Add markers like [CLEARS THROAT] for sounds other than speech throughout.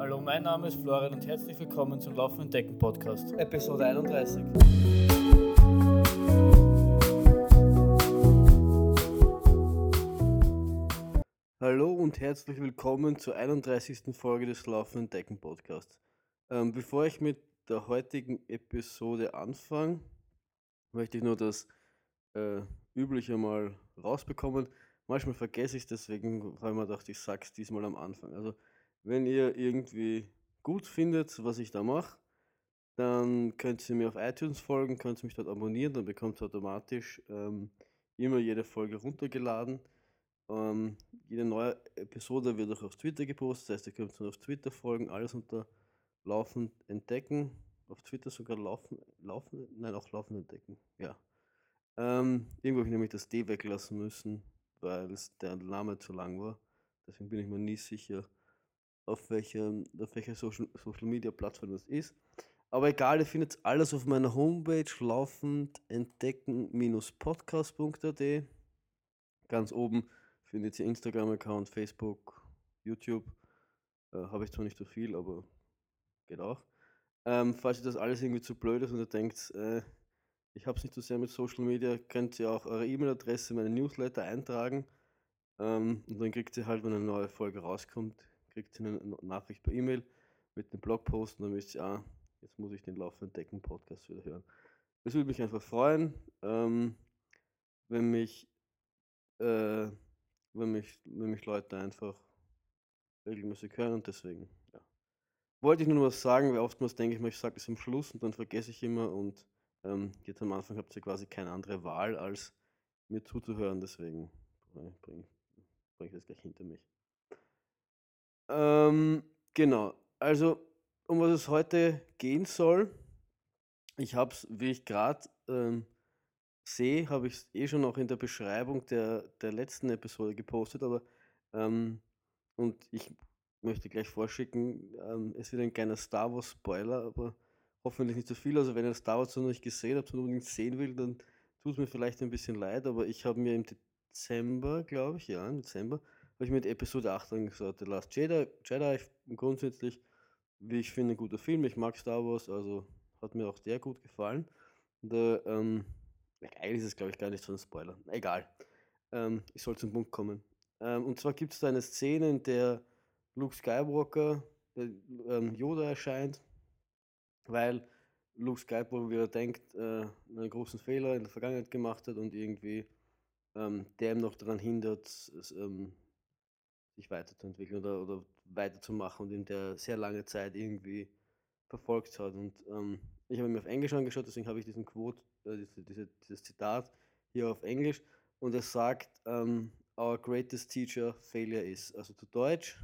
Hallo, mein Name ist Florian und herzlich willkommen zum Laufen und Decken Podcast. Episode 31. Hallo und herzlich willkommen zur 31. Folge des Laufen und Decken Podcasts. Ähm, bevor ich mit der heutigen Episode anfange, möchte ich nur das äh, Übliche mal rausbekommen. Manchmal vergesse ich es, deswegen habe ich mir gedacht, ich sage es diesmal am Anfang. Also, wenn ihr irgendwie gut findet, was ich da mache, dann könnt ihr mir auf iTunes folgen, könnt ihr mich dort abonnieren, dann bekommt ihr automatisch ähm, immer jede Folge runtergeladen. Ähm, jede neue Episode wird auch auf Twitter gepostet, das heißt, ihr könnt mir auf Twitter folgen, alles unter Laufend entdecken. Auf Twitter sogar laufen, laufen, nein, auch laufen entdecken, ja. Ähm, irgendwo habe ich nämlich das D weglassen müssen, weil es der Name zu lang war. Deswegen bin ich mir nie sicher, auf welcher, auf welcher Social, Social Media Plattform das ist. Aber egal, ihr findet alles auf meiner Homepage laufend entdecken-podcast.at. Ganz oben findet ihr Instagram-Account, Facebook, YouTube. Äh, Habe ich zwar nicht so viel, aber geht auch. Ähm, falls ihr das alles irgendwie zu blöd ist und ihr denkt, äh, ich habe es nicht so sehr mit Social Media, könnt ihr auch eure E-Mail-Adresse in meine Newsletter eintragen. Ähm, und dann kriegt ihr halt, wenn eine neue Folge rauskommt, kriegt ihr eine Nachricht per E-Mail mit dem Blogpost und dann wisst ihr, ah, jetzt muss ich den laufenden Decken Podcast wieder hören. Es würde mich einfach freuen, ähm, wenn mich, äh, wenn mich, wenn mich Leute einfach regelmäßig hören und deswegen, ja. Wollte ich nur was sagen, weil oftmals denke ich mir, ich sage es am Schluss und dann vergesse ich immer und ähm, jetzt am Anfang habt ihr quasi keine andere Wahl, als mir zuzuhören, deswegen bringe bring, bring ich das gleich hinter mich. Ähm, genau, also um was es heute gehen soll, ich habe es, wie ich gerade ähm, sehe, habe ich es eh schon noch in der Beschreibung der, der letzten Episode gepostet, aber ähm, und ich möchte gleich vorschicken, ähm, es wird ein kleiner Star Wars Spoiler, aber hoffentlich nicht zu so viel. Also wenn ihr Star Wars noch nicht gesehen habt und unbedingt sehen will, dann tut es mir vielleicht ein bisschen leid, aber ich habe mir im Dezember, glaube ich, ja, im Dezember, habe ich mit Episode 8 angeschaut, The Last Jedi, Jedi grundsätzlich, wie ich finde, ein guter Film. Ich mag Star Wars, also hat mir auch der gut gefallen. Und, äh, ähm, eigentlich ist es, glaube ich, gar nicht so ein Spoiler. Egal. Ähm, ich soll zum Punkt kommen. Ähm, und zwar gibt es da eine Szene, in der Luke Skywalker, äh, ähm, Yoda erscheint, weil Luke Skywalker wieder denkt, äh, einen großen Fehler in der Vergangenheit gemacht hat und irgendwie ähm, der ihm noch daran hindert, es, ähm, sich weiterzuentwickeln oder, oder weiterzumachen und in der sehr lange Zeit irgendwie verfolgt hat. Und ähm, ich habe mir auf Englisch angeschaut, deswegen habe ich diesen Quote, äh, diese, diese, dieses Zitat hier auf Englisch und es sagt, ähm, Our greatest teacher failure is. Also zu Deutsch,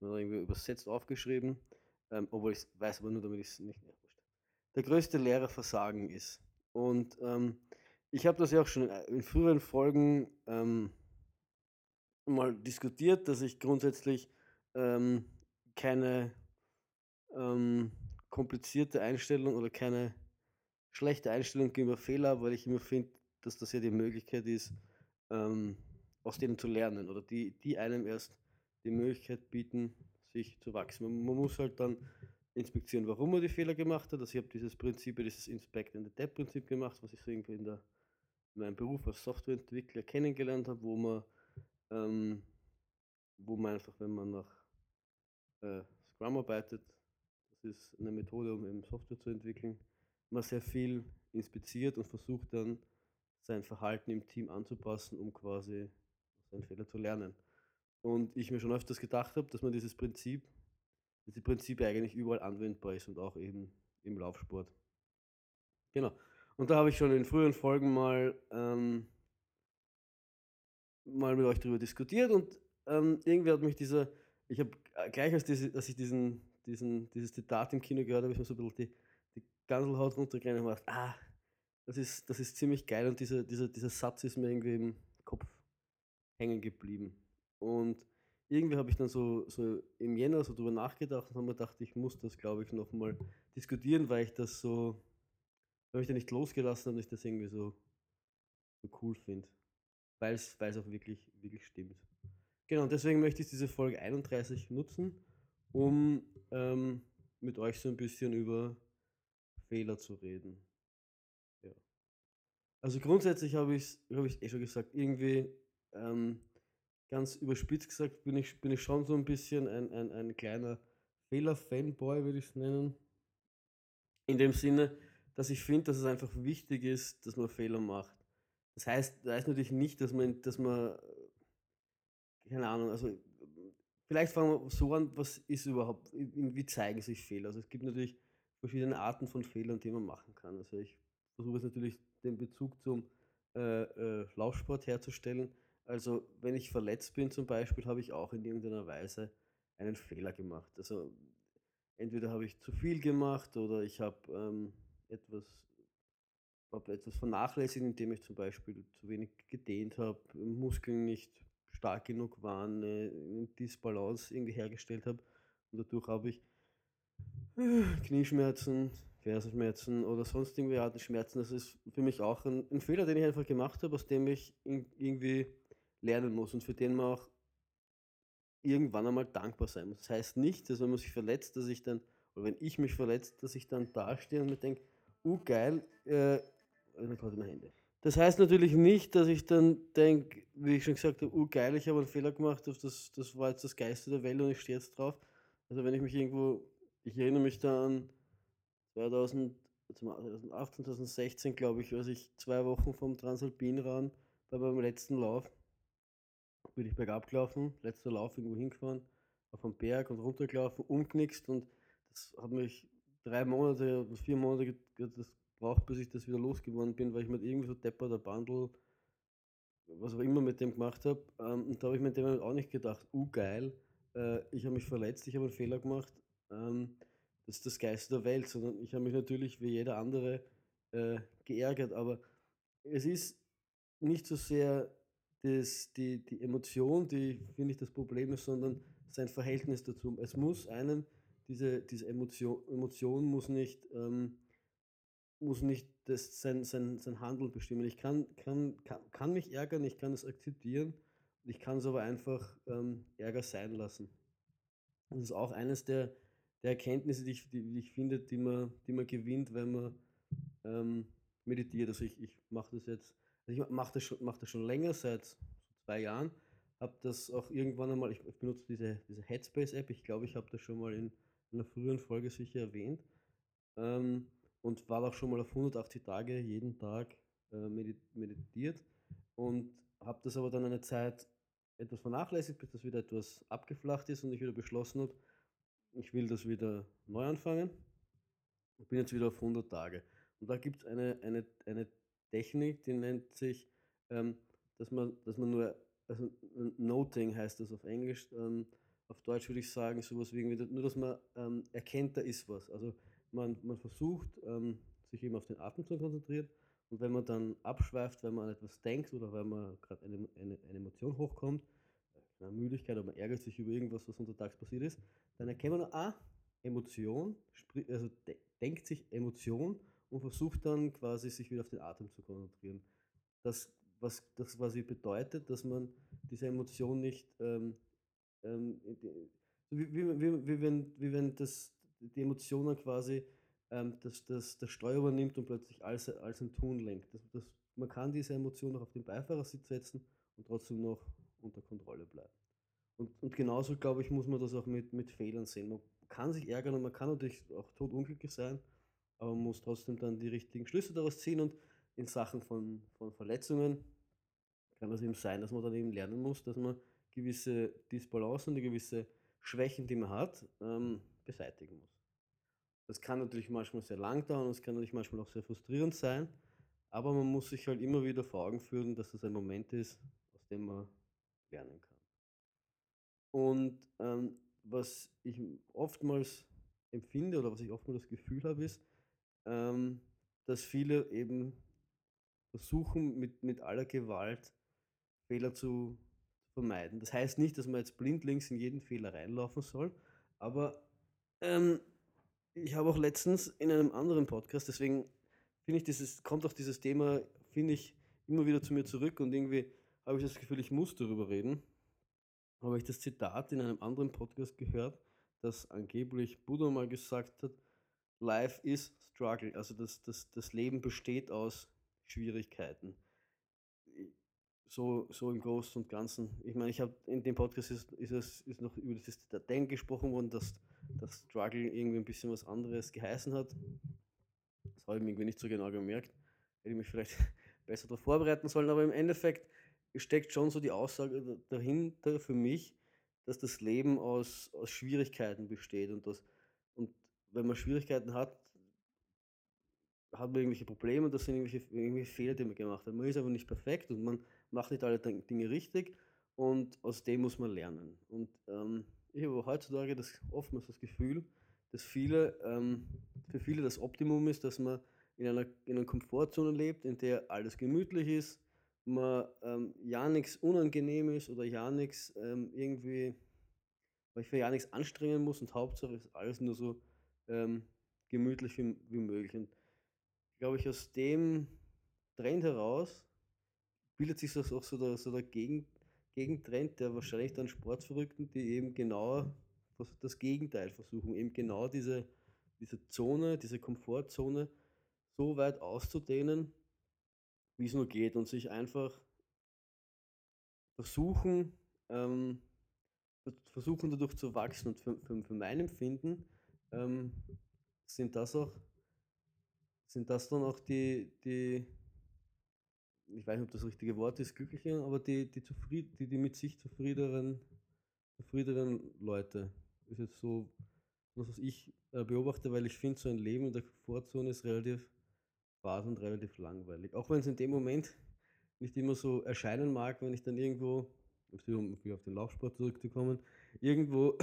irgendwie übersetzt aufgeschrieben, ähm, obwohl ich weiß aber nur, damit ich es nicht mehr wusste. Der größte Lehrer Versagen ist. Und ähm, ich habe das ja auch schon in früheren Folgen ähm, mal diskutiert, dass ich grundsätzlich ähm, keine ähm, komplizierte Einstellung oder keine schlechte Einstellung gegenüber Fehler habe, weil ich immer finde, dass das ja die Möglichkeit ist, ähm, aus denen zu lernen oder die, die einem erst die Möglichkeit bieten, sich zu wachsen. Man, man muss halt dann inspizieren, warum man die Fehler gemacht hat. Also ich habe dieses Prinzip, dieses Inspect and Adapt Prinzip gemacht, was ich so irgendwie in, der, in meinem Beruf als Softwareentwickler kennengelernt habe, wo man, ähm, wo man einfach, wenn man nach äh, Scrum arbeitet, das ist eine Methode, um eben Software zu entwickeln, man sehr viel inspiziert und versucht dann sein Verhalten im Team anzupassen, um quasi seinen Fehler zu lernen. Und ich mir schon öfters gedacht habe, dass man dieses Prinzip, diese Prinzip eigentlich überall anwendbar ist und auch eben im Laufsport. Genau. Und da habe ich schon in früheren Folgen mal, ähm, mal mit euch darüber diskutiert und ähm, irgendwie hat mich dieser, ich habe gleich als, diese, als ich diesen, diesen, dieses Zitat im Kino gehört habe, ich mir so ein bisschen die, die Ganselhaut runtergegangen und gedacht, ah, das ist, das ist ziemlich geil und dieser, dieser, dieser Satz ist mir irgendwie im Kopf hängen geblieben. Und irgendwie habe ich dann so, so im Jänner so drüber nachgedacht und habe mir gedacht, ich muss das, glaube ich, nochmal diskutieren, weil ich das so, weil ich da nicht losgelassen habe und ich das irgendwie so, so cool finde. Weil es auch wirklich, wirklich stimmt. Genau, deswegen möchte ich diese Folge 31 nutzen, um ähm, mit euch so ein bisschen über Fehler zu reden. Ja. Also grundsätzlich habe ich es hab eh schon gesagt, irgendwie ähm, ganz überspitzt gesagt, bin ich, bin ich schon so ein bisschen ein, ein, ein kleiner Fehler-Fanboy, würde ich es nennen. In dem Sinne, dass ich finde, dass es einfach wichtig ist, dass man Fehler macht. Das heißt, das heißt natürlich nicht, dass man, dass man, keine Ahnung, also vielleicht fangen wir so an, was ist überhaupt, wie zeigen sich Fehler? Also es gibt natürlich verschiedene Arten von Fehlern, die man machen kann. Also ich versuche es natürlich den Bezug zum äh, äh, Laufsport herzustellen. Also wenn ich verletzt bin zum Beispiel, habe ich auch in irgendeiner Weise einen Fehler gemacht. Also entweder habe ich zu viel gemacht oder ich habe ähm, etwas, hab etwas vernachlässigt, indem ich zum Beispiel zu wenig gedehnt habe, Muskeln nicht stark genug waren, eine Disbalance irgendwie hergestellt habe und dadurch habe ich äh, Knieschmerzen, Fersenschmerzen oder sonst irgendwie Arten Schmerzen. Das ist für mich auch ein, ein Fehler, den ich einfach gemacht habe, aus dem ich in, irgendwie lernen muss und für den man auch irgendwann einmal dankbar sein muss. Das heißt nicht, dass wenn man sich verletzt, dass ich dann, oder wenn ich mich verletze, dass ich dann dastehe und mir denke, uh geil, äh, also meine Hände. Das heißt natürlich nicht, dass ich dann denke, wie ich schon gesagt habe, uh geil, ich habe einen Fehler gemacht, das, das war jetzt das Geiste der Welt und ich stehe jetzt drauf. Also wenn ich mich irgendwo, ich erinnere mich da an 2018, 2016, glaube ich, als ich zwei Wochen vom Transalpinrad bei meinem letzten Lauf bin ich bergab gelaufen, letzter Lauf irgendwo hingefahren, auf einen Berg und runtergelaufen, umknickst und das hat mich drei Monate vier Monate das braucht, bis ich das wieder losgeworden bin, weil ich mit irgendwie so Depper der Bundle, was auch immer mit dem gemacht habe. Ähm, und da habe ich mir dem auch nicht gedacht, uh geil, äh, ich habe mich verletzt, ich habe einen Fehler gemacht. Ähm, das ist das Geist der Welt, sondern ich habe mich natürlich wie jeder andere äh, geärgert, aber es ist nicht so sehr das, die, die Emotion, die finde ich das Problem ist, sondern sein Verhältnis dazu. Es muss einen, diese, diese Emotion, Emotion muss nicht, ähm, muss nicht das, sein, sein, sein Handeln bestimmen. Ich kann, kann, kann, kann mich ärgern, ich kann es akzeptieren, ich kann es aber einfach ähm, Ärger sein lassen. Das ist auch eines der, der Erkenntnisse, die ich, die, ich finde, die man, die man gewinnt, wenn man ähm, meditiert. Also ich, ich mache das jetzt also ich mache das, schon, mach das schon länger, seit zwei Jahren. Habe das auch irgendwann einmal, ich, ich benutze diese, diese Headspace-App, ich glaube, ich habe das schon mal in einer früheren Folge sicher erwähnt. Ähm, und war auch schon mal auf 180 Tage jeden Tag äh, meditiert und habe das aber dann eine Zeit etwas vernachlässigt, bis das wieder etwas abgeflacht ist und ich wieder beschlossen habe, ich will das wieder neu anfangen und bin jetzt wieder auf 100 Tage. Und da gibt es eine, eine, eine Technik, die nennt sich, ähm, dass, man, dass man nur, also Noting heißt das auf Englisch, ähm, auf Deutsch würde ich sagen, sowas wie irgendwie, nur dass man ähm, erkennt, da ist was. Also man, man versucht, ähm, sich eben auf den Atem zu konzentrieren und wenn man dann abschweift, wenn man an etwas denkt oder wenn man gerade eine, eine, eine Emotion hochkommt, eine Müdigkeit oder man ärgert sich über irgendwas, was untertags passiert ist, dann erkennt man, ah, Emotion, also de denkt sich Emotion und versucht dann quasi sich wieder auf den Atem zu konzentrieren. Das, was das quasi bedeutet, dass man diese Emotion nicht, ähm, ähm, wie, wie, wie, wie, wenn, wie wenn das, die Emotionen quasi ähm, das, das, das Steuer übernimmt und plötzlich alles, alles ein Tun lenkt. Das, das, man kann diese Emotion noch auf den Beifahrersitz setzen und trotzdem noch unter Kontrolle bleiben. Und, und genauso, glaube ich, muss man das auch mit, mit Fehlern sehen. Man kann sich ärgern und man kann natürlich auch totunglücklich sein, aber man muss trotzdem dann die richtigen Schlüsse daraus ziehen und in Sachen von, von Verletzungen kann es eben sein, dass man dann eben lernen muss, dass man gewisse Disbalancen, die gewisse Schwächen, die man hat, ähm, beseitigen muss. Das kann natürlich manchmal sehr lang dauern, es kann natürlich manchmal auch sehr frustrierend sein, aber man muss sich halt immer wieder vor Augen führen, dass das ein Moment ist, aus dem man lernen kann. Und ähm, was ich oftmals empfinde oder was ich oftmals das Gefühl habe, ist, ähm, dass viele eben versuchen, mit, mit aller Gewalt Fehler zu vermeiden. Das heißt nicht, dass man jetzt blindlings in jeden Fehler reinlaufen soll, aber ähm, ich habe auch letztens in einem anderen Podcast, deswegen finde ich, dieses, kommt auch dieses Thema, finde ich, immer wieder zu mir zurück und irgendwie habe ich das Gefühl, ich muss darüber reden. Habe ich das Zitat in einem anderen Podcast gehört, dass angeblich Buddha mal gesagt hat, Life is struggle, also das, das, das Leben besteht aus Schwierigkeiten. So, so im Großen und Ganzen. Ich meine, ich habe in dem Podcast ist, ist, es, ist noch über das Denken gesprochen worden, dass das Struggle irgendwie ein bisschen was anderes geheißen hat. Das habe ich mir irgendwie nicht so genau gemerkt. Hätte ich mich vielleicht [LAUGHS] besser darauf vorbereiten sollen, aber im Endeffekt steckt schon so die Aussage dahinter für mich, dass das Leben aus, aus Schwierigkeiten besteht und, das, und wenn man Schwierigkeiten hat, hat man irgendwelche Probleme und das sind irgendwelche, irgendwelche Fehler, die man gemacht hat. Man ist aber nicht perfekt und man macht nicht alle Dinge richtig und aus dem muss man lernen. Und ähm, ich habe heutzutage das, oftmals das Gefühl, dass viele, ähm, für viele das Optimum ist, dass man in einer, in einer Komfortzone lebt, in der alles gemütlich ist, man ähm, ja nichts unangenehm ist oder ja nichts ähm, irgendwie, weil ich für ja nichts anstrengen muss und Hauptsache ist alles nur so ähm, gemütlich wie, wie möglich. Und glaube ich, aus dem Trend heraus bildet sich das auch so der, so der Gegen, Gegentrend der wahrscheinlich dann Sportverrückten, die eben genau das Gegenteil versuchen, eben genau diese, diese Zone, diese Komfortzone so weit auszudehnen, wie es nur geht und sich einfach versuchen, ähm, versuchen dadurch zu wachsen. Und für, für, für mein Empfinden ähm, sind das auch, sind das dann auch die, die, ich weiß nicht, ob das richtige Wort ist, glückliche, aber die, die, zufried, die, die mit sich zufriedeneren, zufriedeneren Leute. Ist jetzt so, was ich äh, beobachte, weil ich finde, so ein Leben in der Komfortzone ist relativ fad und relativ langweilig. Auch wenn es in dem Moment nicht immer so erscheinen mag, wenn ich dann irgendwo, um auf den Laufsport zurückzukommen, irgendwo,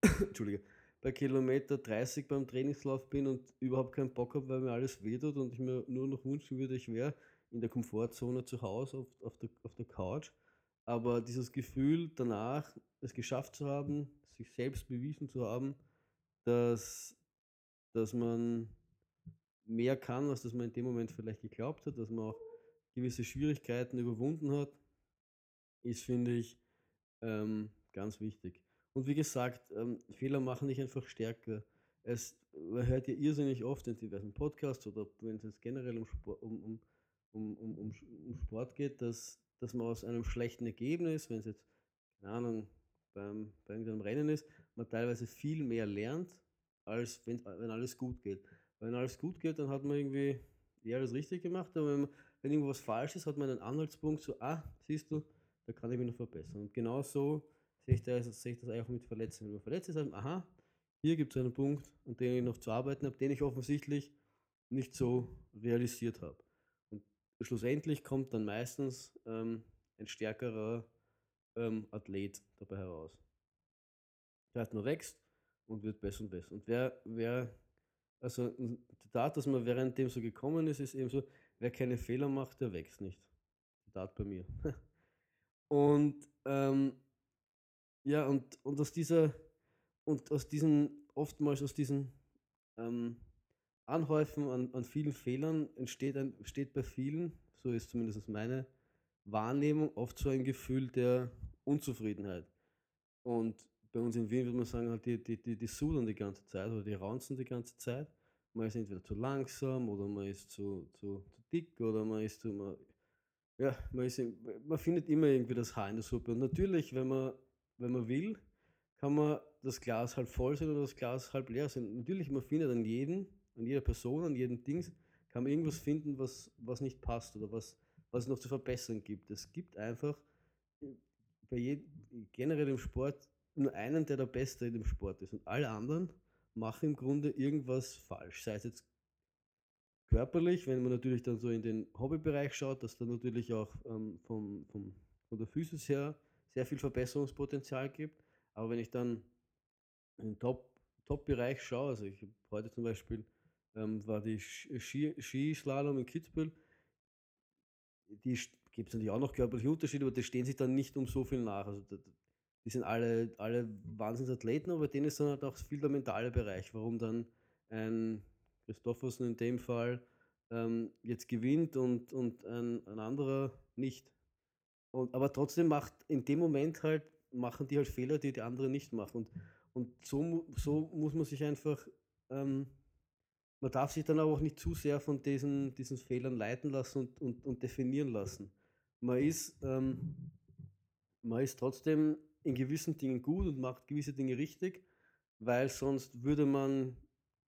[COUGHS] Entschuldige, bei Kilometer 30 beim Trainingslauf bin und überhaupt keinen Bock habe, weil mir alles wehtut und ich mir nur noch wünschen würde, ich wäre in der Komfortzone zu Hause auf, auf, der, auf der Couch. Aber dieses Gefühl danach, es geschafft zu haben, sich selbst bewiesen zu haben, dass, dass man mehr kann, als dass man in dem Moment vielleicht geglaubt hat, dass man auch gewisse Schwierigkeiten überwunden hat, ist, finde ich, ähm, ganz wichtig. Und wie gesagt, ähm, Fehler machen dich einfach stärker. Es, man hört ja irrsinnig oft in diversen Podcasts oder wenn es jetzt generell um, Sport, um, um, um, um, um Sport geht, dass, dass man aus einem schlechten Ergebnis, wenn es jetzt, keine Ahnung, beim, bei irgendeinem Rennen ist, man teilweise viel mehr lernt, als wenn, wenn alles gut geht. Wenn alles gut geht, dann hat man irgendwie eher alles richtig gemacht, aber wenn, man, wenn irgendwas falsch ist, hat man einen Anhaltspunkt, so, ah, siehst du, da kann ich mich noch verbessern. Und genau so sehe ich das, sehe ich das auch mit Verletzungen. Wenn man verletzt ist, aha, hier gibt es einen Punkt, an dem ich noch zu arbeiten habe, den ich offensichtlich nicht so realisiert habe. Schlussendlich kommt dann meistens ähm, ein stärkerer ähm, Athlet dabei heraus. Der halt nur wächst und wird besser und besser. Und wer, wer also ein Zitat, das mir während dem so gekommen ist, ist eben so, wer keine Fehler macht, der wächst nicht. Zitat bei mir. [LAUGHS] und ähm, ja, und, und aus dieser, und aus diesen, oftmals aus diesen ähm, Anhäufen an, an vielen Fehlern entsteht, ein, entsteht bei vielen, so ist zumindest meine Wahrnehmung, oft so ein Gefühl der Unzufriedenheit. Und bei uns in Wien würde man sagen, halt die, die, die, die sudern die ganze Zeit oder die raunzen die ganze Zeit. Man ist entweder zu langsam oder man ist zu, zu, zu dick oder man ist zu. Man, ja, man, ist, man findet immer irgendwie das Haar in der Suppe. Und natürlich, wenn man wenn man will, kann man das Glas halb voll sein oder das Glas halb leer sein. Natürlich, man findet an jedem, an jeder Person, an jedem Dings, kann man irgendwas finden, was, was nicht passt oder was, was es noch zu verbessern gibt. Es gibt einfach bei jedem, generell im Sport nur einen, der der Beste in dem Sport ist. Und alle anderen machen im Grunde irgendwas falsch. Sei es jetzt körperlich, wenn man natürlich dann so in den Hobbybereich schaut, dass da natürlich auch ähm, vom, vom, von der Physis her sehr viel Verbesserungspotenzial gibt. Aber wenn ich dann im Top, Top-Bereich schaue, also ich heute zum Beispiel ähm, war die Skislalom in Kitzbühel, die gibt es natürlich auch noch körperliche Unterschiede, aber die stehen sich dann nicht um so viel nach. Also die sind alle, alle Wahnsinnsathleten, aber denen ist dann halt auch viel der mentale Bereich, warum dann ein Christoffersen in dem Fall ähm, jetzt gewinnt und, und ein, ein anderer nicht. Und, aber trotzdem macht in dem Moment halt, machen die halt Fehler, die die anderen nicht machen. Und, Und so, so muss man sich einfach, ähm, man darf sich dann aber auch nicht zu sehr von diesen, diesen Fehlern leiten lassen und, und, und definieren lassen. Man ist, ähm, man ist trotzdem in gewissen Dingen gut und macht gewisse Dinge richtig, weil sonst würde man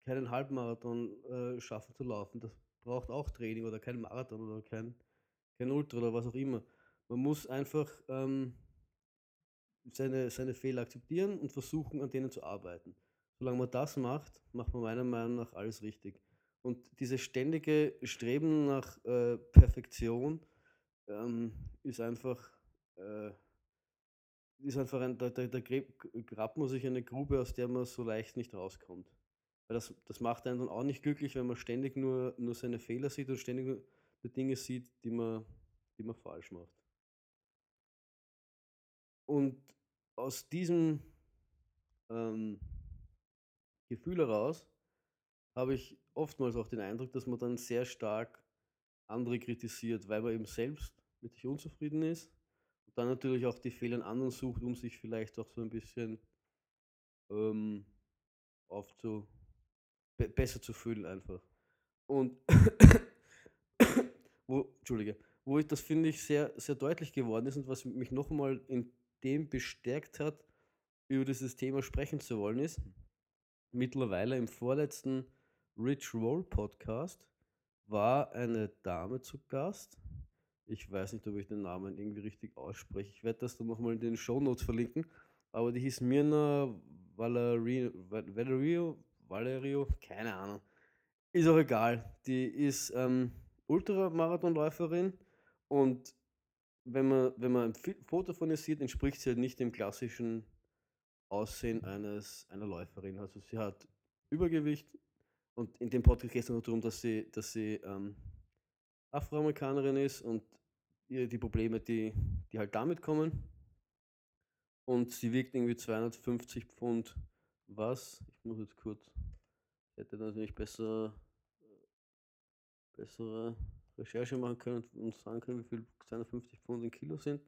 keinen Halbmarathon äh, schaffen zu laufen. Das braucht auch Training oder kein Marathon oder kein, kein Ultra oder was auch immer. Man muss einfach ähm, seine, seine Fehler akzeptieren und versuchen, an denen zu arbeiten. Solange man das macht, macht man meiner Meinung nach alles richtig. Und dieses ständige Streben nach äh, Perfektion ähm, ist einfach, äh, ist einfach ein, da, da, da grabt man sich eine Grube, aus der man so leicht nicht rauskommt. Weil das, das macht einen dann auch nicht glücklich, wenn man ständig nur, nur seine Fehler sieht und ständig nur Dinge sieht, die man, die man falsch macht. Und aus diesem ähm, Gefühl heraus habe ich oftmals auch den Eindruck, dass man dann sehr stark andere kritisiert, weil man eben selbst mit sich unzufrieden ist und dann natürlich auch die Fehler in anderen sucht, um sich vielleicht auch so ein bisschen ähm, aufzu be besser zu fühlen einfach. Und [COUGHS] wo, Entschuldige, wo ich das finde ich sehr, sehr deutlich geworden ist und was mich nochmal in dem bestärkt hat, über dieses Thema sprechen zu wollen, ist mittlerweile im vorletzten Rich Roll Podcast war eine Dame zu Gast. Ich weiß nicht, ob ich den Namen irgendwie richtig ausspreche. Ich werde das dann nochmal in den Show Notes verlinken. Aber die hieß Mirna Valerio, Valerio, Valerio, keine Ahnung. Ist auch egal. Die ist ähm, Ultramarathonläuferin und wenn man, wenn man ein Foto von ihr sieht, entspricht sie halt nicht dem klassischen Aussehen eines, einer Läuferin. Also sie hat Übergewicht und in dem Podcast geht es nur darum, dass sie, dass sie ähm, Afroamerikanerin ist und ihr die Probleme, die, die halt damit kommen. Und sie wiegt irgendwie 250 Pfund was. Ich muss jetzt kurz, ich hätte natürlich besser, bessere Recherche machen können und sagen können, wie viel 250 Pfund in Kilo sind.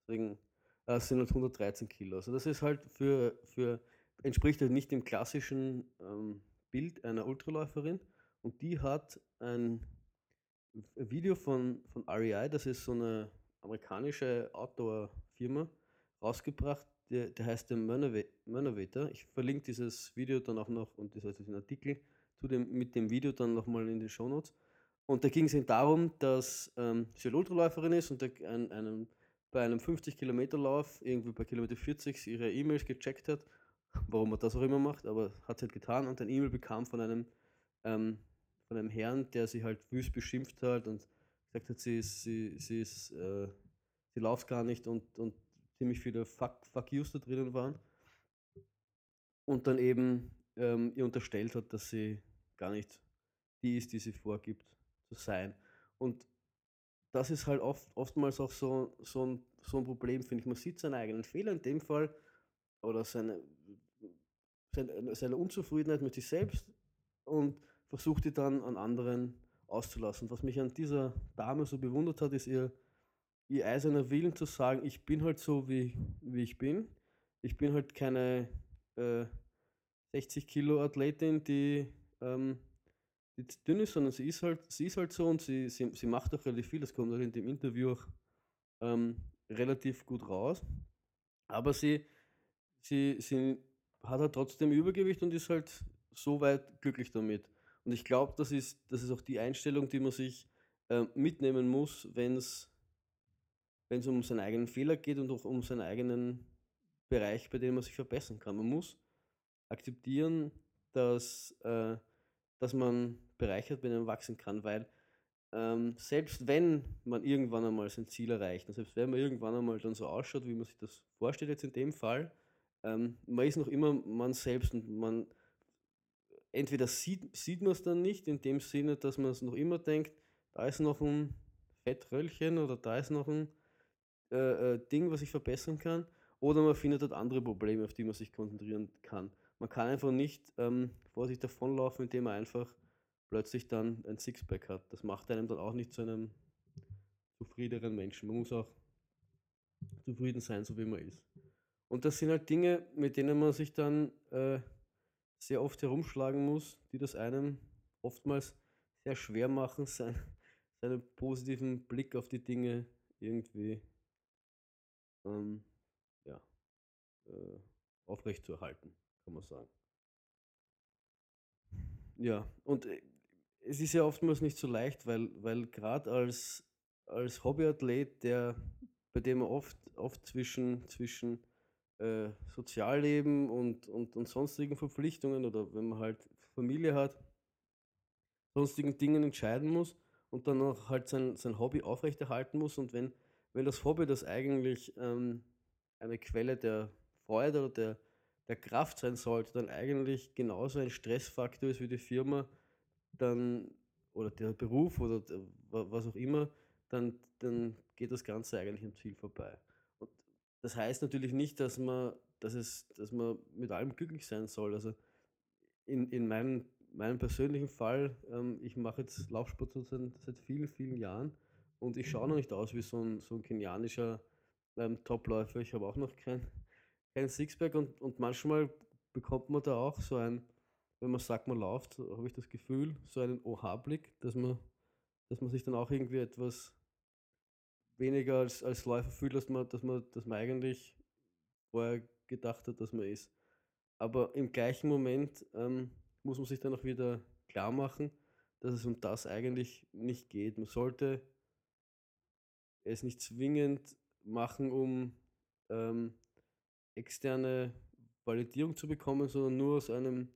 Deswegen äh, sind halt 113 Kilo. Also das ist halt für, für entspricht halt nicht dem klassischen ähm, Bild einer Ultraläuferin. Und die hat ein Video von, von REI, das ist so eine amerikanische Outdoor-Firma, rausgebracht. Der, der heißt der Monovator. Ich verlinke dieses Video dann auch noch und das heißt den Artikel zu dem, mit dem Video dann nochmal in den Show Notes. Und da ging es ihnen darum, dass ähm, sie eine Ultraläuferin ist und ein, einen, bei einem 50-Kilometer-Lauf, irgendwie bei Kilometer 40, ihre E-Mails gecheckt hat, warum man das auch immer macht, aber hat sie halt getan und ein E-Mail bekam von einem, ähm, von einem Herrn, der sie halt wüst beschimpft hat und gesagt hat, sie ist, sie, sie ist, äh, sie läuft gar nicht und, und ziemlich viele Fuck, Fuck Yous da drinnen waren. Und dann eben ähm, ihr unterstellt hat, dass sie gar nicht die ist, die sie vorgibt zu sein. Und das ist halt oft, oftmals auch so, so, ein, so ein Problem, finde ich. Man sieht seinen eigenen Fehler in dem Fall oder seine, seine, seine Unzufriedenheit mit sich selbst und versucht die dann an anderen auszulassen. Was mich an dieser Dame so bewundert hat, ist ihr, ihr eiserner Willen zu sagen, ich bin halt so, wie, wie ich bin. Ich bin halt keine äh, 60 Kilo Athletin, die ähm, die dünn ist, sondern sie ist halt, sie ist halt so und sie, sie, sie macht auch relativ viel. Das kommt auch in dem Interview auch ähm, relativ gut raus. Aber sie, sie, sie hat halt trotzdem Übergewicht und ist halt so weit glücklich damit. Und ich glaube, das ist, das ist auch die Einstellung, die man sich äh, mitnehmen muss, wenn es um seinen eigenen Fehler geht und auch um seinen eigenen Bereich, bei dem man sich verbessern kann. Man muss akzeptieren, dass äh, dass man bereichert mit einem wachsen kann, weil ähm, selbst wenn man irgendwann einmal sein Ziel erreicht, und selbst wenn man irgendwann einmal dann so ausschaut, wie man sich das vorstellt jetzt in dem Fall, ähm, man ist noch immer man selbst und man entweder sieht, sieht man es dann nicht in dem Sinne, dass man es noch immer denkt, da ist noch ein Fettröllchen oder da ist noch ein äh, äh, Ding, was ich verbessern kann, oder man findet dort andere Probleme, auf die man sich konzentrieren kann man kann einfach nicht ähm, vor sich davonlaufen, indem man einfach plötzlich dann ein Sixpack hat. Das macht einem dann auch nicht zu einem zufriedeneren Menschen. Man muss auch zufrieden sein, so wie man ist. Und das sind halt Dinge, mit denen man sich dann äh, sehr oft herumschlagen muss, die das einem oftmals sehr schwer machen, [LAUGHS] sein, seinen positiven Blick auf die Dinge irgendwie ähm, ja, äh, aufrechtzuerhalten, kann man sagen. Ja, und äh, es ist ja oftmals nicht so leicht, weil, weil gerade als, als Hobbyathlet, der, bei dem man oft, oft zwischen, zwischen äh, Sozialleben und, und, und sonstigen Verpflichtungen oder wenn man halt Familie hat, sonstigen Dingen entscheiden muss und dann auch halt sein, sein Hobby aufrechterhalten muss. Und wenn, wenn das Hobby das eigentlich ähm, eine Quelle der Freude oder der, der Kraft sein sollte, dann eigentlich genauso ein Stressfaktor ist wie die Firma, dann oder der Beruf oder der, was auch immer, dann, dann geht das Ganze eigentlich am Ziel vorbei. Und das heißt natürlich nicht, dass man, dass es, dass man mit allem glücklich sein soll. Also in, in meinem, meinem persönlichen Fall, ähm, ich mache jetzt Laufsport seit, seit vielen, vielen Jahren und ich schaue noch nicht aus wie so ein, so ein kenianischer ähm, Topläufer. Ich habe auch noch kein, kein Sixpack und, und manchmal bekommt man da auch so ein, wenn man sagt, man läuft, habe ich das Gefühl, so einen Oha-Blick, dass man, dass man sich dann auch irgendwie etwas weniger als, als Läufer fühlt, dass man, dass, man, dass man eigentlich vorher gedacht hat, dass man ist. Aber im gleichen Moment ähm, muss man sich dann auch wieder klar machen, dass es um das eigentlich nicht geht. Man sollte es nicht zwingend machen, um ähm, externe Validierung zu bekommen, sondern nur aus einem,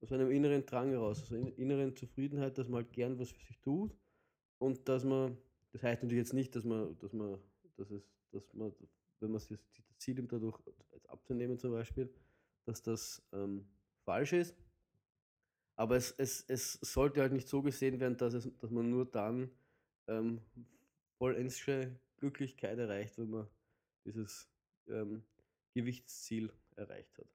aus einem inneren Drang heraus, aus einer inneren Zufriedenheit, dass man halt gern was für sich tut und dass man, das heißt natürlich jetzt nicht, dass man, dass man, dass es, dass man, wenn man sich das Ziel dadurch abzunehmen zum Beispiel, dass das ähm, falsch ist. Aber es, es, es sollte halt nicht so gesehen werden, dass, es, dass man nur dann ähm, vollendische Glücklichkeit erreicht, wenn man dieses ähm, Gewichtsziel erreicht hat.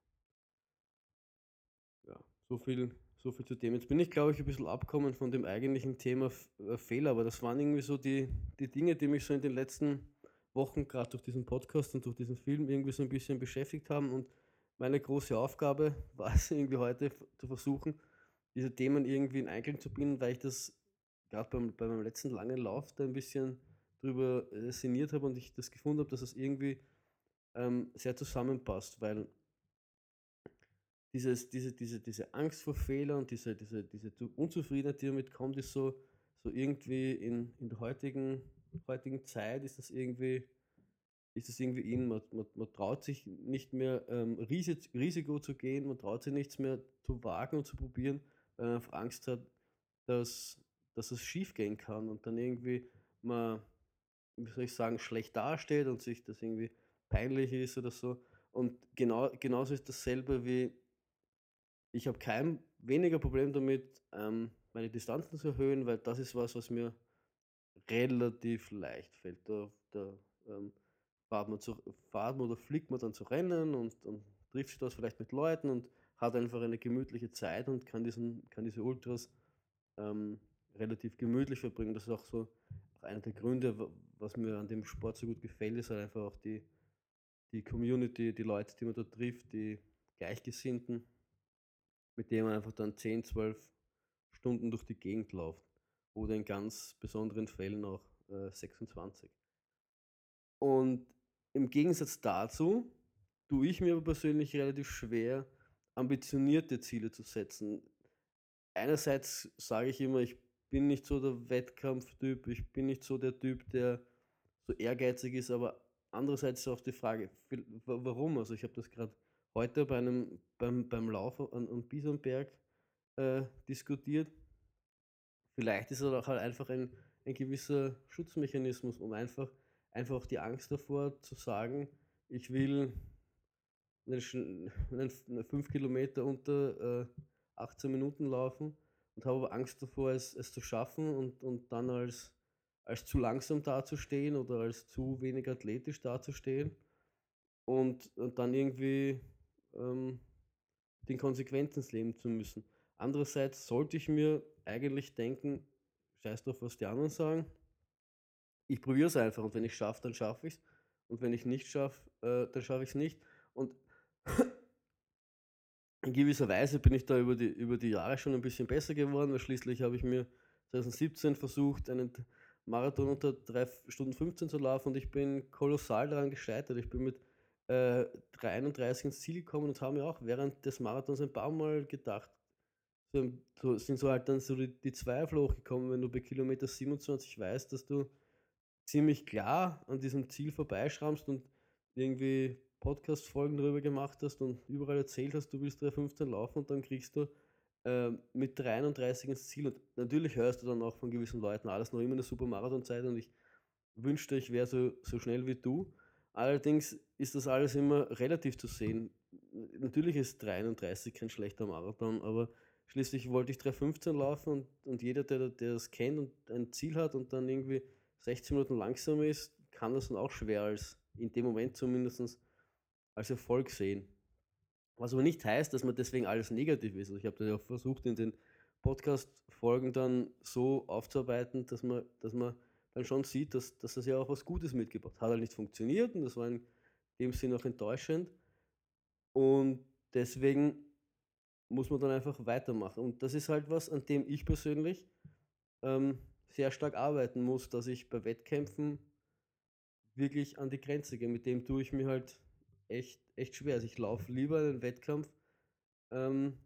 Ja, so viel, so viel zu dem. Jetzt bin ich, glaube ich, ein bisschen abkommen von dem eigentlichen Thema äh, Fehler, aber das waren irgendwie so die, die Dinge, die mich so in den letzten Wochen, gerade durch diesen Podcast und durch diesen Film, irgendwie so ein bisschen beschäftigt haben. Und meine große Aufgabe [LAUGHS] war es irgendwie heute zu versuchen, diese Themen irgendwie in Einklang zu binden, weil ich das gerade beim, bei meinem letzten langen Lauf da ein bisschen drüber äh, sinniert habe und ich das gefunden habe, dass es das irgendwie ähm, sehr zusammenpasst, weil dieses, diese, diese, diese Angst vor Fehlern und diese, diese, diese Unzufriedenheit, die damit kommt, ist so, so irgendwie in, in der heutigen, heutigen Zeit ist das irgendwie, ist das irgendwie in, man, man, man traut sich nicht mehr ähm, Risiko zu gehen, man traut sich nichts mehr zu wagen und zu probieren, weil man Angst hat, dass, dass es schief gehen kann und dann irgendwie man, wie soll ich sagen, schlecht dasteht und sich das irgendwie peinlich ist oder so. Und genau, genauso ist dasselbe wie, ich habe kein weniger Problem damit, ähm, meine Distanzen zu erhöhen, weil das ist was, was mir relativ leicht fällt. Da, da ähm, fahrt, man zu, fahrt man oder fliegt man dann zu Rennen und, und trifft sich das vielleicht mit Leuten und hat einfach eine gemütliche Zeit und kann, diesen, kann diese Ultras ähm, relativ gemütlich verbringen. Das ist auch so einer der Gründe, was mir an dem Sport so gut gefällt, ist halt einfach auch die, die Community, die Leute, die man dort trifft, die Gleichgesinnten, mit denen man einfach dann 10, 12 Stunden durch die Gegend läuft. Oder in ganz besonderen Fällen auch äh, 26. Und im Gegensatz dazu tue ich mir aber persönlich relativ schwer, ambitionierte Ziele zu setzen. Einerseits sage ich immer, ich bin nicht so der Wettkampftyp, ich bin nicht so der Typ, der so ehrgeizig ist, aber andererseits auch die Frage, warum? Also ich habe das gerade heute bei einem, beim, beim Lauf an, an Bisonberg äh, diskutiert. Vielleicht ist es auch halt einfach ein, ein gewisser Schutzmechanismus, um einfach, einfach die Angst davor zu sagen, ich will einen 5 Kilometer unter äh, 18 Minuten laufen und habe aber Angst davor, es, es zu schaffen und, und dann als als zu langsam dazustehen oder als zu wenig athletisch dazustehen und, und dann irgendwie ähm, den Konsequenzen leben zu müssen. Andererseits sollte ich mir eigentlich denken, scheiß drauf, was die anderen sagen. Ich probiere es einfach und wenn ich schaffe, dann schaffe ich es. Und wenn ich nicht schaffe, äh, dann schaffe ich es nicht. Und [LAUGHS] in gewisser Weise bin ich da über die, über die Jahre schon ein bisschen besser geworden, weil schließlich habe ich mir 2017 versucht, einen Marathon unter 3 Stunden 15 zu laufen und ich bin kolossal daran gescheitert. Ich bin mit äh, 3,31 ins Ziel gekommen und habe mir auch während des Marathons ein paar Mal gedacht, so, sind so halt dann so die, die Zweifel hochgekommen, wenn du bei Kilometer 27 weißt, dass du ziemlich klar an diesem Ziel vorbeischrammst und irgendwie Podcast-Folgen darüber gemacht hast und überall erzählt hast, du willst 3,15 laufen und dann kriegst du äh, mit 33 ins Ziel. Und natürlich hörst du dann auch von gewissen Leuten alles noch immer eine super Marathonzeit und ich wünschte, ich wäre so, so schnell wie du. Allerdings ist das alles immer relativ zu sehen. Natürlich ist 33 kein schlechter Marathon, aber schließlich wollte ich 3,15 laufen und, und jeder, der, der das kennt und ein Ziel hat und dann irgendwie 16 Minuten langsam ist, kann das dann auch schwer als, in dem Moment zumindest, als Erfolg sehen. Was aber nicht heißt, dass man deswegen alles negativ ist. Also ich habe das ja versucht, in den Podcast-Folgen dann so aufzuarbeiten, dass man, dass man dann schon sieht, dass, dass das ja auch was Gutes mitgebracht hat. Hat halt nicht funktioniert und das war in dem Sinn auch enttäuschend. Und deswegen muss man dann einfach weitermachen. Und das ist halt was, an dem ich persönlich ähm, sehr stark arbeiten muss, dass ich bei Wettkämpfen wirklich an die Grenze gehe. Mit dem tue ich mir halt echt, echt schwer. Also ich laufe lieber einen Wettkampf ähm,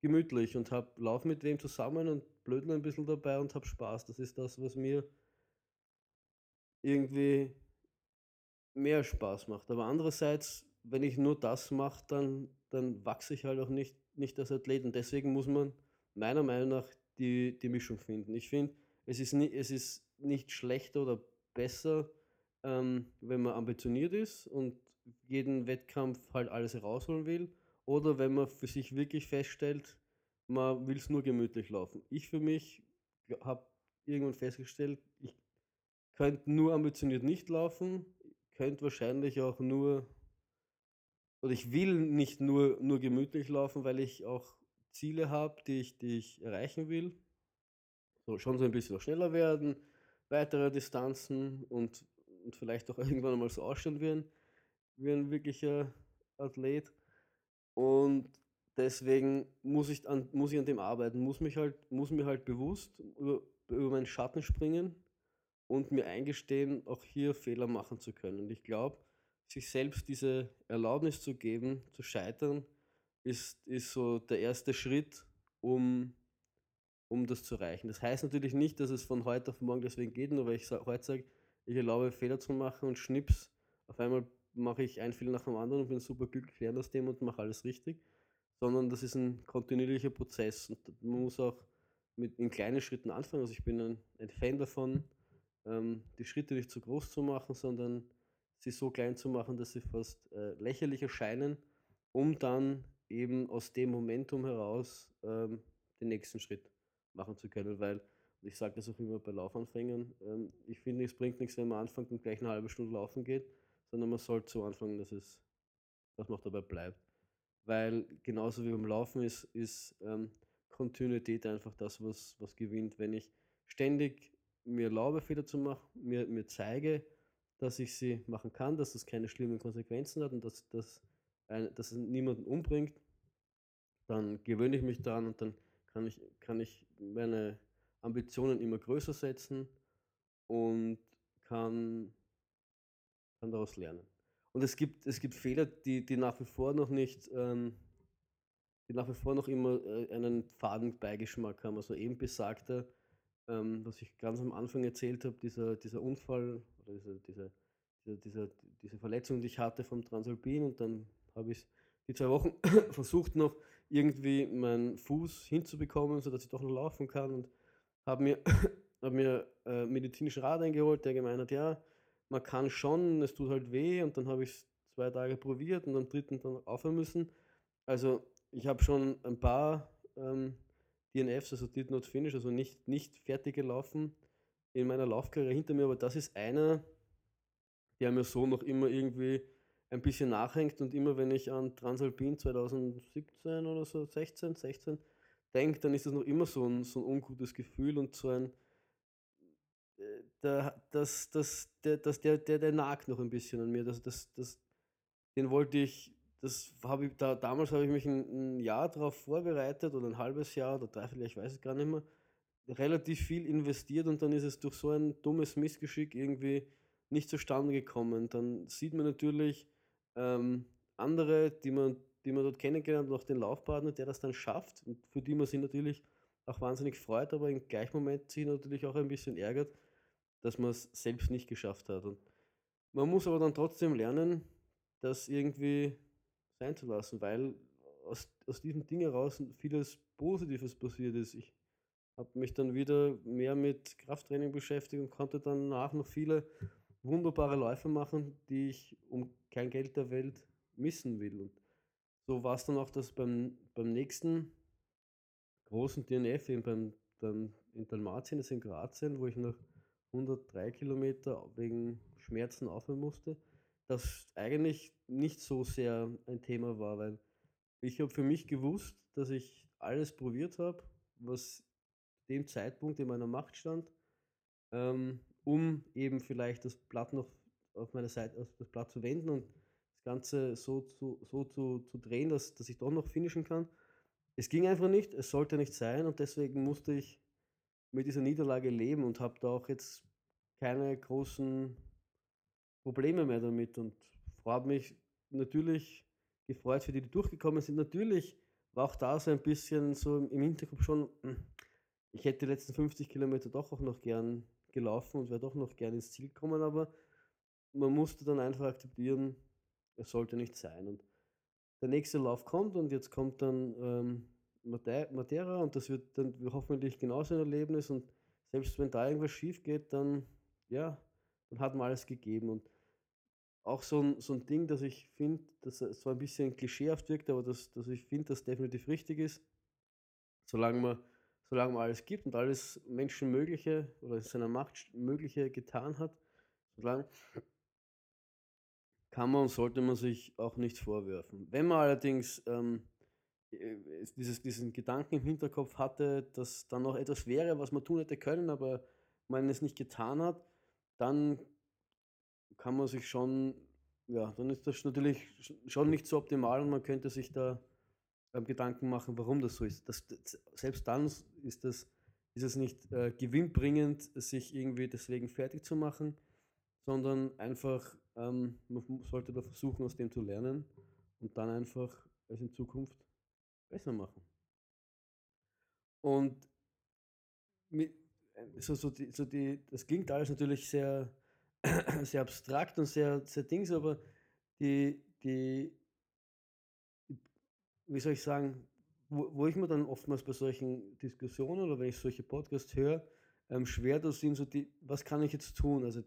gemütlich und hab, lauf mit wem zusammen und blödel ein bisschen dabei und habe Spaß. Das ist das, was mir irgendwie mehr Spaß macht. Aber andererseits, wenn ich nur das mache, dann, dann wachse ich halt auch nicht, nicht als Athlet. Und deswegen muss man meiner Meinung nach die, die Mischung finden. Ich finde, es, ist es ist nicht schlechter oder besser, ähm, wenn man ambitioniert ist und jeden Wettkampf halt alles herausholen will. Oder wenn man für sich wirklich feststellt, man will es nur gemütlich laufen. Ich für mich habe irgendwann festgestellt, ich könnte nur ambitioniert nicht laufen, könnte wahrscheinlich auch nur, oder ich will nicht nur, nur gemütlich laufen, weil ich auch Ziele habe, die ich, die ich erreichen will. So, schon so ein bisschen schneller werden, weitere Distanzen und, und vielleicht auch [LAUGHS] irgendwann einmal so ausschauen ein, wie ein wirklicher Athlet. Und deswegen muss ich an, muss ich an dem arbeiten, muss mich halt, muss mir halt bewusst über, über meinen Schatten springen und mir eingestehen, auch hier Fehler machen zu können. Und ich glaube, sich selbst diese Erlaubnis zu geben, zu scheitern, ist, ist so der erste Schritt, um, um das zu erreichen. Das heißt natürlich nicht, dass es von heute auf morgen deswegen geht, nur weil ich heute sage, ich erlaube Fehler zu machen und schnips, auf einmal mache ich ein Fehler nach dem anderen und bin super glücklich während aus dem und mache alles richtig, sondern das ist ein kontinuierlicher Prozess und man muss auch mit in kleinen Schritten anfangen. Also ich bin ein, ein Fan davon, ähm, die Schritte nicht zu groß zu machen, sondern sie so klein zu machen, dass sie fast äh, lächerlich erscheinen, um dann eben aus dem Momentum heraus ähm, den nächsten Schritt machen zu können. Weil, ich sage das auch immer bei Laufanfängern, ähm, ich finde, es bringt nichts, wenn man anfängt und gleich eine halbe Stunde laufen geht, sondern man sollte so anfangen, dass es, dass man auch dabei bleibt. Weil genauso wie beim Laufen ist, ist ähm, Kontinuität einfach das, was, was gewinnt. Wenn ich ständig mir erlaube, Fehler zu machen, mir, mir zeige, dass ich sie machen kann, dass das keine schlimmen Konsequenzen hat und dass, dass, ein, dass es niemanden umbringt, dann gewöhne ich mich daran und dann kann ich, kann ich meine Ambitionen immer größer setzen und kann, kann daraus lernen. Und es gibt, es gibt Fehler, die, die nach wie vor noch nicht, ähm, die nach wie vor noch immer äh, einen faden Beigeschmack haben. Also eben besagter ähm, was ich ganz am Anfang erzählt habe, dieser, dieser Unfall oder diese, diese, diese, diese, Verletzung, die ich hatte vom Transalpin und dann habe ich die zwei Wochen [COUGHS] versucht noch irgendwie meinen Fuß hinzubekommen, sodass ich doch noch laufen kann und habe mir, [COUGHS] hab mir äh, medizinischen Rat eingeholt, der gemeint hat, ja, man kann schon, es tut halt weh und dann habe ich es zwei Tage probiert und am dritten dann aufhören müssen. Also ich habe schon ein paar ähm, DNFs, also Did Not Finish, also nicht, nicht fertig gelaufen in meiner Laufkarriere hinter mir, aber das ist einer, der mir so noch immer irgendwie ein bisschen nachhängt und immer wenn ich an Transalpin 2017 oder so, 16, 16 denke, dann ist das noch immer so ein, so ein ungutes Gefühl und so ein, der, das, das, der, das, der, der, der nagt noch ein bisschen an mir. Das, das, das, den wollte ich, das habe ich da, damals habe ich mich ein, ein Jahr darauf vorbereitet oder ein halbes Jahr oder dreiviertel, ich weiß es gar nicht mehr, relativ viel investiert und dann ist es durch so ein dummes Missgeschick irgendwie nicht zustande gekommen. Dann sieht man natürlich ähm, andere, die man, die man dort kennengelernt hat, auch den Laufpartner, der das dann schafft und für die man sich natürlich auch wahnsinnig freut, aber im gleichen Moment sich natürlich auch ein bisschen ärgert, dass man es selbst nicht geschafft hat. Und man muss aber dann trotzdem lernen, das irgendwie sein zu lassen, weil aus, aus diesem Ding heraus vieles Positives passiert ist. Ich habe mich dann wieder mehr mit Krafttraining beschäftigt und konnte danach noch viele wunderbare Läufe machen, die ich um kein Geld der Welt missen will. Und so war es dann auch, dass beim, beim nächsten großen DNF, eben beim, beim in Dalmatien, das in Kroatien, wo ich nach 103 Kilometer wegen Schmerzen aufhören musste, das eigentlich nicht so sehr ein Thema war, weil ich habe für mich gewusst, dass ich alles probiert habe, was dem Zeitpunkt in meiner Macht stand, ähm, um eben vielleicht das Blatt noch auf meine Seite, auf das Blatt zu wenden und das Ganze so, zu, so zu, zu drehen, dass, dass ich doch noch finishen kann. Es ging einfach nicht, es sollte nicht sein und deswegen musste ich mit dieser Niederlage leben und habe da auch jetzt keine großen Probleme mehr damit und habe mich natürlich gefreut für die, die durchgekommen sind. Natürlich war auch da so ein bisschen so im Hinterkopf schon, hm, ich hätte die letzten 50 Kilometer doch auch noch gern gelaufen und wäre doch noch gern ins Ziel gekommen, aber man musste dann einfach akzeptieren, es sollte nicht sein. Und der nächste Lauf kommt und jetzt kommt dann ähm, Matera und das wird dann hoffentlich genauso ein Erlebnis und selbst wenn da irgendwas schief geht, dann ja, dann hat man alles gegeben und auch so ein, so ein Ding, dass ich finde, dass es zwar ein bisschen klischeehaft wirkt, aber dass, dass ich finde, dass definitiv richtig ist, solange man solange man alles gibt und alles Menschenmögliche oder in seiner Macht Mögliche getan hat, solange kann man und sollte man sich auch nichts vorwerfen. Wenn man allerdings ähm, äh, dieses, diesen Gedanken im Hinterkopf hatte, dass dann noch etwas wäre, was man tun hätte können, aber man es nicht getan hat, dann kann man sich schon, ja, dann ist das natürlich schon nicht so optimal und man könnte sich da ähm, Gedanken machen, warum das so ist. Das, das, selbst dann ist, das, ist es nicht äh, gewinnbringend, sich irgendwie deswegen fertig zu machen, sondern einfach, ähm, man sollte da versuchen, aus dem zu lernen und dann einfach es in Zukunft besser machen. Und mit, äh, so, so die, so die, das klingt alles natürlich sehr, [CLEARS THROAT] sehr abstrakt und sehr, sehr Dings, aber die, die, wie soll ich sagen, wo, wo ich mir dann oftmals bei solchen Diskussionen oder wenn ich solche Podcasts höre, ähm, schwer das sind so die, was kann ich jetzt tun? Also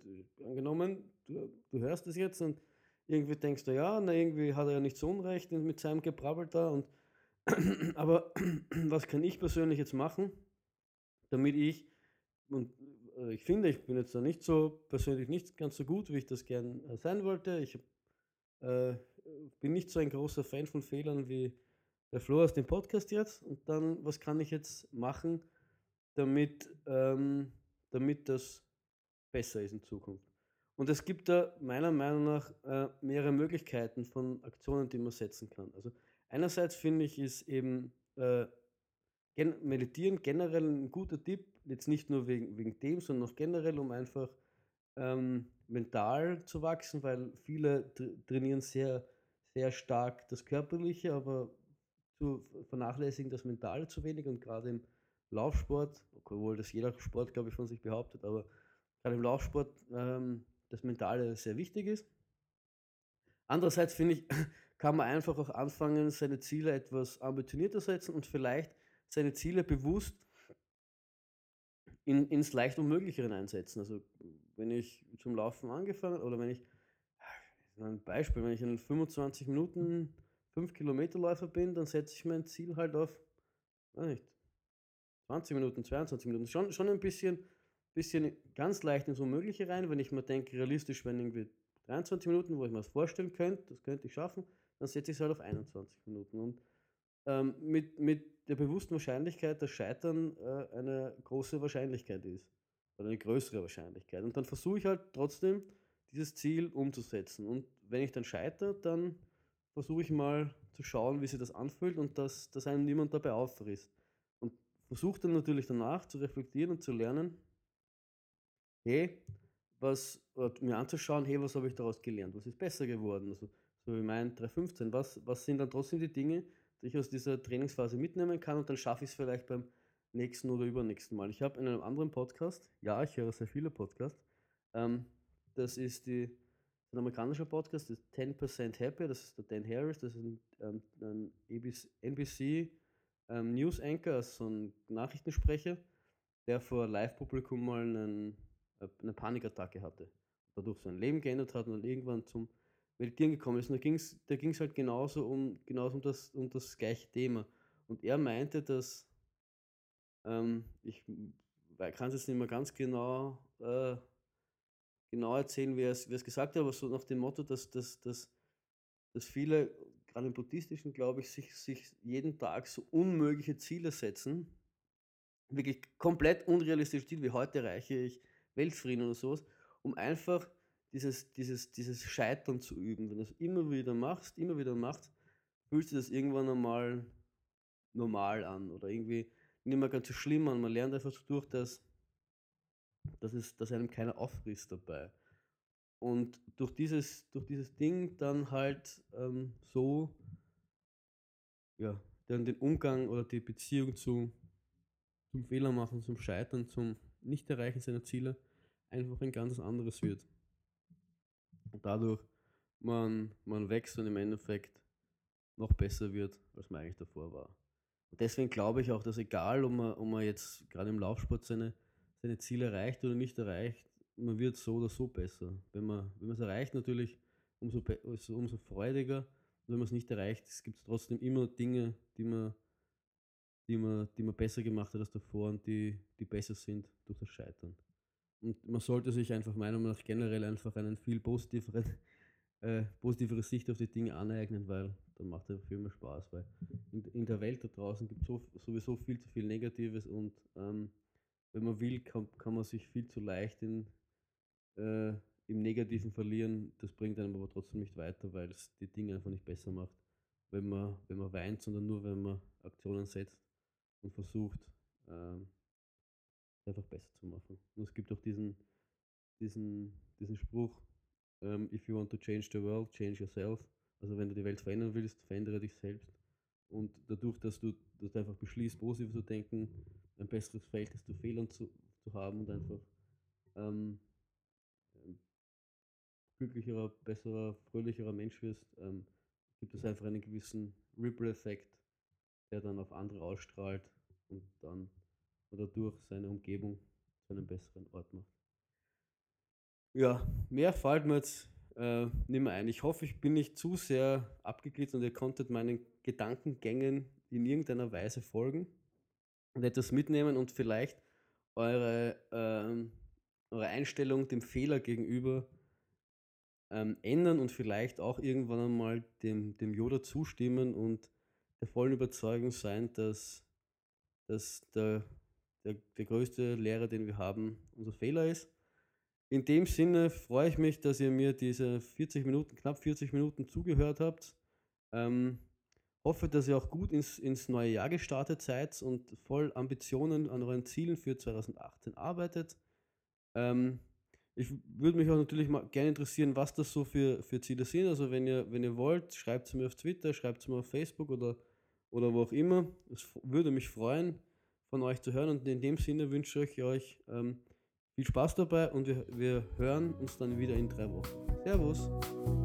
angenommen, du, du hörst das jetzt und irgendwie denkst du, ja, na irgendwie hat er ja nicht so Unrecht mit seinem Gebrabbel da und [CLEARS THROAT] aber [CLEARS THROAT] was kann ich persönlich jetzt machen, damit ich, und äh, ich finde, ich bin jetzt da nicht so persönlich nicht ganz so gut, wie ich das gern äh, sein wollte. Ich äh, bin nicht so ein großer Fan von Fehlern wie der Flo aus dem Podcast jetzt und dann, was kann ich jetzt machen, damit, ähm, damit das besser ist in Zukunft. Und es gibt da meiner Meinung nach äh, mehrere Möglichkeiten von Aktionen, die man setzen kann. Also einerseits finde ich, ist eben äh, gen Meditieren generell ein guter Tipp, jetzt nicht nur wegen, wegen dem, sondern auch generell, um einfach ähm, mental zu wachsen, weil viele trainieren sehr, sehr stark das Körperliche, aber zu vernachlässigen das Mentale zu wenig und gerade im Laufsport, obwohl das jeder Sport, glaube ich, von sich behauptet, aber gerade im Laufsport ähm, das Mentale sehr wichtig ist. Andererseits finde ich, kann man einfach auch anfangen, seine Ziele etwas ambitionierter setzen und vielleicht seine Ziele bewusst in, ins leicht Unmögliche einsetzen. Also wenn ich zum Laufen angefangen oder wenn ich, ein Beispiel, wenn ich in 25 Minuten 5 Kilometer Läufer bin, dann setze ich mein Ziel halt auf, weiß nicht, 20 Minuten, 22 Minuten. Schon, schon ein bisschen, bisschen ganz leicht ins Unmögliche rein, wenn ich mir denke, realistisch, wenn irgendwie 23 Minuten, wo ich mir das vorstellen könnte, das könnte ich schaffen, dann setze ich es halt auf 21 Minuten. Und ähm, mit, mit der bewussten Wahrscheinlichkeit, dass Scheitern äh, eine große Wahrscheinlichkeit ist. Oder eine größere Wahrscheinlichkeit. Und dann versuche ich halt trotzdem, dieses Ziel umzusetzen. Und wenn ich dann scheitere, dann versuche ich mal zu schauen, wie sich das anfühlt und dass, dass einem niemand dabei auffrisst. Und versuche dann natürlich danach zu reflektieren und zu lernen, hey, was, mir anzuschauen, hey, was habe ich daraus gelernt? Was ist besser geworden? Also, so wie mein 315, was, was sind dann trotzdem die Dinge, die ich aus dieser Trainingsphase mitnehmen kann und dann schaffe ich es vielleicht beim nächsten oder übernächsten Mal. Ich habe in einem anderen Podcast, ja, ich höre sehr viele Podcasts, ähm, das ist die, ein amerikanischer Podcast, das ist 10% Happy, das ist der Dan Harris, das ist ein, ähm, ein NBC ähm, News Anchor, also so ein Nachrichtensprecher, der vor Live-Publikum mal einen, äh, eine Panikattacke hatte. Dadurch sein Leben geändert hat und irgendwann zum Meditieren gekommen ist. Und da ging es da ging's halt genauso um, genauso um, das, um das gleiche Thema. Und er meinte, dass ähm, ich kann es jetzt nicht mehr ganz genau, äh, genau erzählen, wie er es gesagt hat, aber so nach dem Motto, dass, dass, dass, dass viele, gerade im Buddhistischen, glaube ich, sich, sich jeden Tag so unmögliche Ziele setzen, wirklich komplett unrealistische Ziele, wie heute erreiche ich Weltfrieden oder sowas, um einfach dieses, dieses, dieses Scheitern zu üben. Wenn du es immer wieder machst, immer wieder machst, fühlst du das irgendwann einmal normal an oder irgendwie nicht mehr ganz so schlimm an. Man lernt einfach durch, dass, dass, es, dass einem keiner auffrisst dabei. Und durch dieses, durch dieses Ding dann halt ähm, so, ja, dann den Umgang oder die Beziehung zu, zum Fehler machen, zum Scheitern, zum Nicht-Erreichen seiner Ziele einfach ein ganz anderes wird. Und dadurch man, man wächst und im Endeffekt noch besser wird, als man eigentlich davor war. Und deswegen glaube ich auch, dass egal, ob man, ob man jetzt gerade im Laufsport seine, seine Ziele erreicht oder nicht erreicht, man wird so oder so besser. Wenn man es erreicht, natürlich umso, also umso freudiger. Und wenn man es nicht erreicht, es gibt trotzdem immer Dinge, die man, die, man, die man besser gemacht hat als davor und die, die besser sind durch das Scheitern. Und man sollte sich einfach meiner Meinung nach generell einfach einen viel positiveren äh, positivere Sicht auf die Dinge aneignen, weil dann macht es viel mehr Spaß, weil in, in der Welt da draußen gibt es so, sowieso viel zu viel Negatives und ähm, wenn man will, kann, kann man sich viel zu leicht in, äh, im Negativen verlieren. Das bringt einem aber trotzdem nicht weiter, weil es die Dinge einfach nicht besser macht, wenn man, wenn man weint, sondern nur, wenn man Aktionen setzt und versucht, ähm, einfach besser zu machen. Und es gibt auch diesen, diesen, diesen Spruch, um, ähm, if you want to change the world, change yourself. Also wenn du die Welt verändern willst, verändere dich selbst. Und dadurch, dass du, dass du einfach beschließt, positiv zu denken, ein besseres Verhältnis zu Fehlern zu, zu haben und einfach ähm, glücklicherer, besserer, fröhlicherer Mensch wirst, ähm, gibt es einfach einen gewissen Ripple-Effekt, der dann auf andere ausstrahlt und dann oder durch seine Umgebung zu einem besseren Ort macht. Ja, mehr fällt mir jetzt äh, nicht mehr ein. Ich hoffe, ich bin nicht zu sehr abgeglitten und ihr konntet meinen Gedankengängen in irgendeiner Weise folgen und etwas mitnehmen und vielleicht eure, ähm, eure Einstellung dem Fehler gegenüber ähm, ändern und vielleicht auch irgendwann einmal dem, dem Yoda zustimmen und der vollen Überzeugung sein, dass, dass der, der, der größte Lehrer, den wir haben, unser Fehler ist in dem Sinne freue ich mich, dass ihr mir diese 40 Minuten, knapp 40 Minuten zugehört habt. Ähm, hoffe, dass ihr auch gut ins, ins neue Jahr gestartet seid und voll Ambitionen an euren Zielen für 2018 arbeitet. Ähm, ich würde mich auch natürlich mal gerne interessieren, was das so für, für Ziele sind. Also wenn ihr, wenn ihr wollt, schreibt es mir auf Twitter, schreibt es mir auf Facebook oder, oder wo auch immer. Es würde mich freuen, von euch zu hören. Und in dem Sinne wünsche ich euch ähm, viel Spaß dabei und wir, wir hören uns dann wieder in drei Wochen. Servus!